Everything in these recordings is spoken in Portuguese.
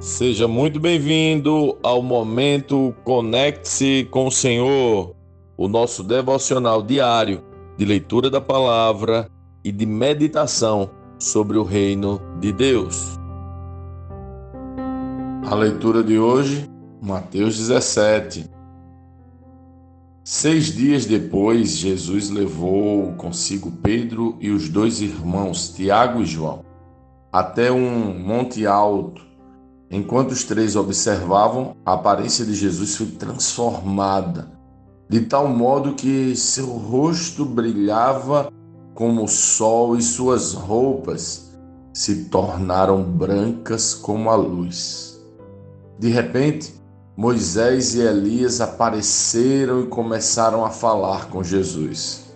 Seja muito bem-vindo ao momento Conecte-se com o Senhor, o nosso devocional diário de leitura da palavra e de meditação sobre o reino de Deus. A leitura de hoje, Mateus 17. Seis dias depois, Jesus levou consigo Pedro e os dois irmãos, Tiago e João, até um monte alto Enquanto os três observavam, a aparência de Jesus foi transformada, de tal modo que seu rosto brilhava como o sol e suas roupas se tornaram brancas como a luz. De repente, Moisés e Elias apareceram e começaram a falar com Jesus.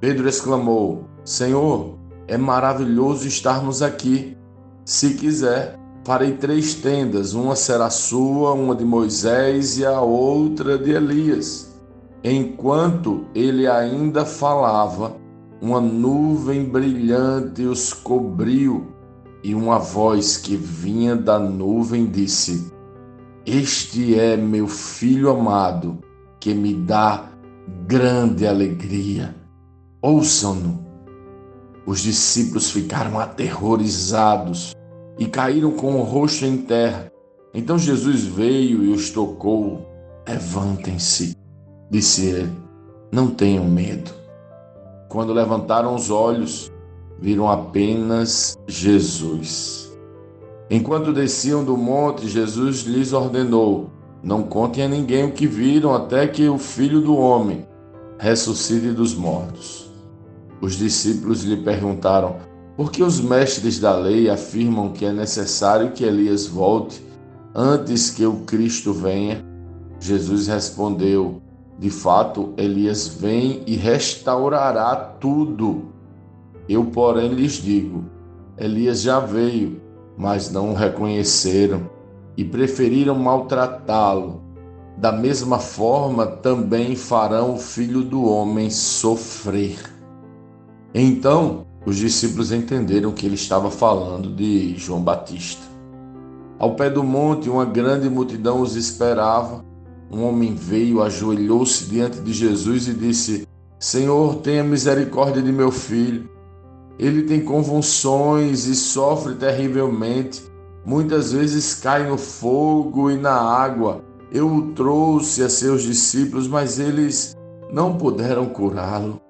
Pedro exclamou: Senhor, é maravilhoso estarmos aqui. Se quiser, Farei três tendas, uma será sua, uma de Moisés e a outra de Elias. Enquanto ele ainda falava, uma nuvem brilhante os cobriu e uma voz que vinha da nuvem disse: Este é meu filho amado, que me dá grande alegria. Ouçam-no. Os discípulos ficaram aterrorizados e caíram com o rosto em terra. Então Jesus veio e os tocou. Levantem-se, disse ele, não tenham medo. Quando levantaram os olhos, viram apenas Jesus. Enquanto desciam do monte, Jesus lhes ordenou: Não contem a ninguém o que viram até que o filho do homem ressuscite dos mortos. Os discípulos lhe perguntaram: porque os mestres da lei afirmam que é necessário que Elias volte antes que o Cristo venha? Jesus respondeu: De fato, Elias vem e restaurará tudo. Eu, porém, lhes digo: Elias já veio, mas não o reconheceram e preferiram maltratá-lo. Da mesma forma, também farão o filho do homem sofrer. Então, os discípulos entenderam que ele estava falando de João Batista. Ao pé do monte, uma grande multidão os esperava. Um homem veio, ajoelhou-se diante de Jesus e disse: Senhor, tenha misericórdia de meu filho. Ele tem convulsões e sofre terrivelmente. Muitas vezes cai no fogo e na água. Eu o trouxe a seus discípulos, mas eles não puderam curá-lo.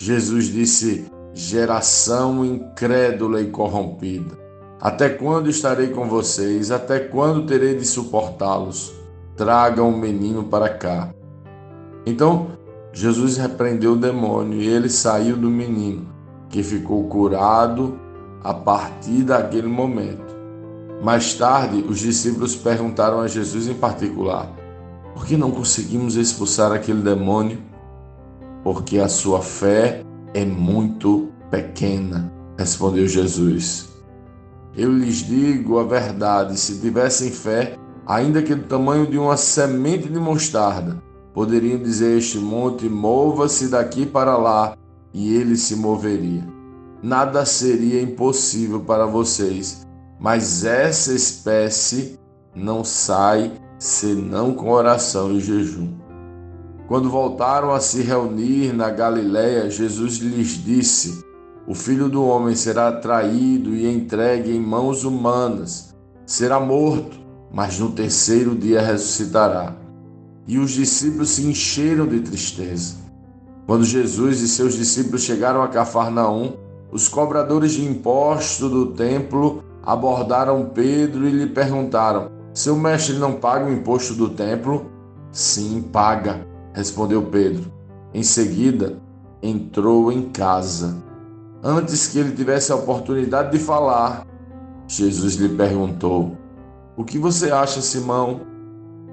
Jesus disse: geração incrédula e corrompida. Até quando estarei com vocês? Até quando terei de suportá-los? Tragam o menino para cá. Então Jesus repreendeu o demônio e ele saiu do menino, que ficou curado a partir daquele momento. Mais tarde, os discípulos perguntaram a Jesus em particular: Por que não conseguimos expulsar aquele demônio? Porque a sua fé é muito pequena, respondeu Jesus. Eu lhes digo a verdade: se tivessem fé, ainda que do tamanho de uma semente de mostarda, poderiam dizer este monte: mova-se daqui para lá, e ele se moveria. Nada seria impossível para vocês, mas essa espécie não sai senão com oração e jejum. Quando voltaram a se reunir na Galiléia, Jesus lhes disse: O filho do homem será traído e entregue em mãos humanas, será morto, mas no terceiro dia ressuscitará. E os discípulos se encheram de tristeza. Quando Jesus e seus discípulos chegaram a Cafarnaum, os cobradores de imposto do templo abordaram Pedro e lhe perguntaram: Seu mestre não paga o imposto do templo? Sim, paga respondeu Pedro. Em seguida, entrou em casa. Antes que ele tivesse a oportunidade de falar, Jesus lhe perguntou: O que você acha, Simão?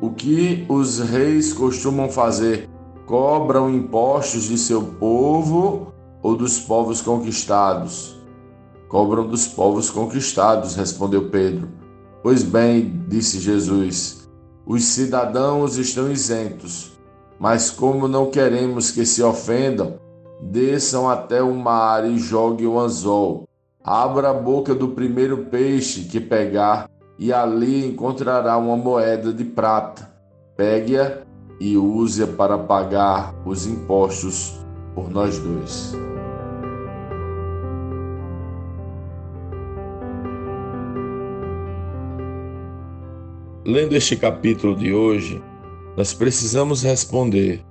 O que os reis costumam fazer? Cobram impostos de seu povo ou dos povos conquistados? Cobram dos povos conquistados, respondeu Pedro. Pois bem, disse Jesus, os cidadãos estão isentos mas como não queremos que se ofendam, desçam até o mar e joguem o anzol. Abra a boca do primeiro peixe que pegar, e ali encontrará uma moeda de prata. Pegue-a e use-a para pagar os impostos por nós dois. Lendo este capítulo de hoje, nós precisamos responder: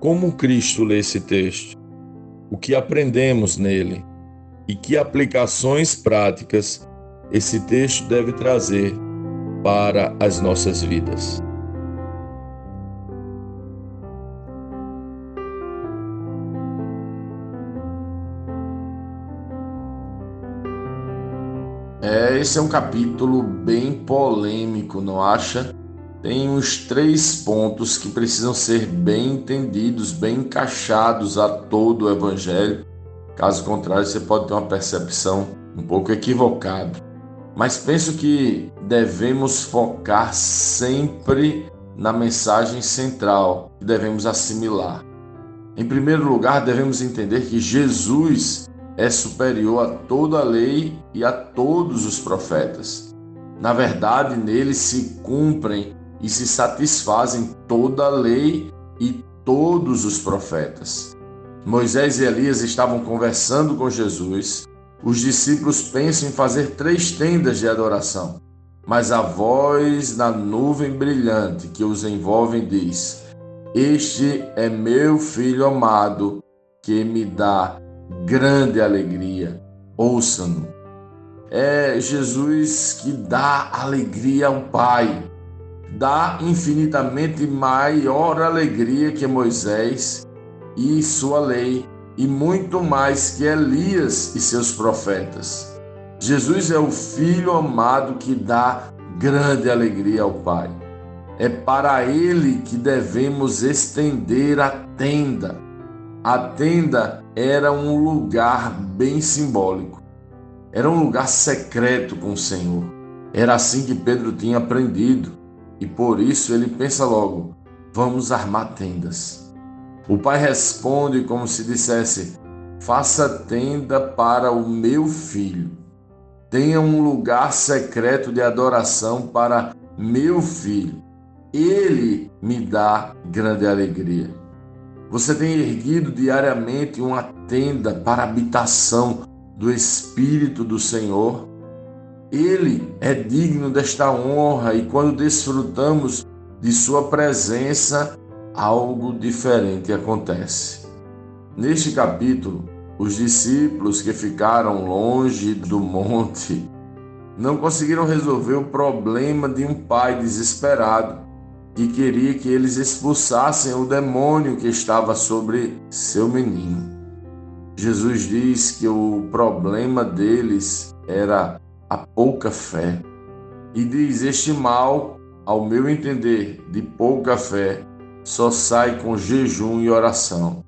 como Cristo lê esse texto? O que aprendemos nele? E que aplicações práticas esse texto deve trazer para as nossas vidas? É, esse é um capítulo bem polêmico, não acha? Tem uns três pontos que precisam ser bem entendidos, bem encaixados a todo o Evangelho. Caso contrário, você pode ter uma percepção um pouco equivocada. Mas penso que devemos focar sempre na mensagem central que devemos assimilar. Em primeiro lugar, devemos entender que Jesus é superior a toda a lei e a todos os profetas. Na verdade, nele se cumprem e se satisfazem toda a lei e todos os profetas. Moisés e Elias estavam conversando com Jesus. Os discípulos pensam em fazer três tendas de adoração, mas a voz na nuvem brilhante que os envolve diz: Este é meu filho amado, que me dá grande alegria. Ouçam-no. É Jesus que dá alegria ao Pai, dá infinitamente maior alegria que Moisés e sua lei, e muito mais que Elias e seus profetas. Jesus é o Filho amado que dá grande alegria ao Pai. É para ele que devemos estender a tenda. A tenda era um lugar bem simbólico. Era um lugar secreto com o Senhor. Era assim que Pedro tinha aprendido. E por isso ele pensa logo: vamos armar tendas. O pai responde como se dissesse: faça tenda para o meu filho. Tenha um lugar secreto de adoração para meu filho. Ele me dá grande alegria. Você tem erguido diariamente uma tenda para habitação do Espírito do Senhor. Ele é digno desta honra e quando desfrutamos de Sua presença, algo diferente acontece. Neste capítulo, os discípulos que ficaram longe do monte não conseguiram resolver o problema de um pai desesperado que queria que eles expulsassem o demônio que estava sobre seu menino. Jesus diz que o problema deles era a pouca fé. E diz: Este mal, ao meu entender, de pouca fé, só sai com jejum e oração.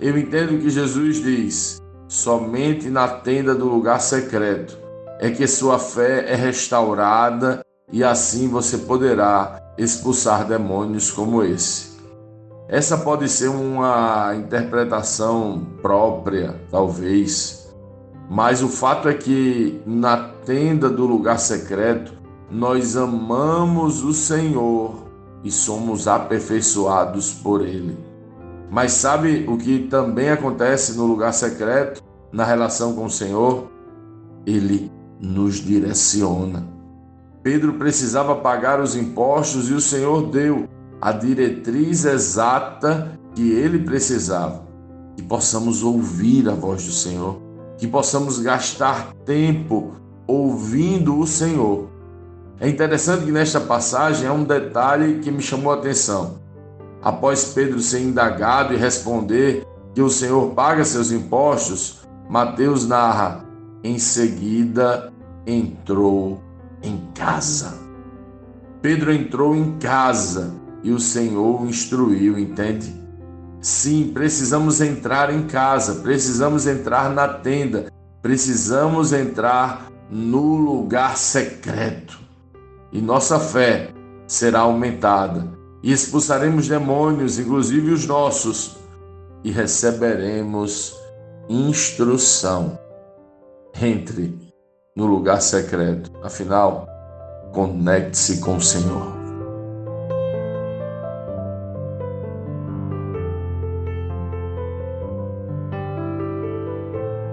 Eu entendo que Jesus diz: somente na tenda do lugar secreto é que sua fé é restaurada e assim você poderá expulsar demônios como esse. Essa pode ser uma interpretação própria, talvez, mas o fato é que na tenda do lugar secreto nós amamos o Senhor e somos aperfeiçoados por Ele. Mas sabe o que também acontece no lugar secreto, na relação com o Senhor? Ele nos direciona. Pedro precisava pagar os impostos e o Senhor deu a diretriz exata que ele precisava. Que possamos ouvir a voz do Senhor, que possamos gastar tempo ouvindo o Senhor. É interessante que nesta passagem há um detalhe que me chamou a atenção. Após Pedro ser indagado e responder que o Senhor paga seus impostos, Mateus narra: em seguida entrou em casa. Pedro entrou em casa e o Senhor o instruiu, entende? Sim, precisamos entrar em casa, precisamos entrar na tenda, precisamos entrar no lugar secreto. E nossa fé será aumentada e expulsaremos demônios, inclusive os nossos, e receberemos instrução. Entre no lugar secreto. Afinal, Conecte-se com o Senhor.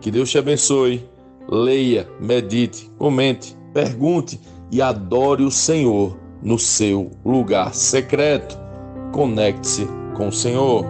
Que Deus te abençoe leia, medite, comente, pergunte e adore o Senhor no seu lugar secreto. Conecte-se com o Senhor.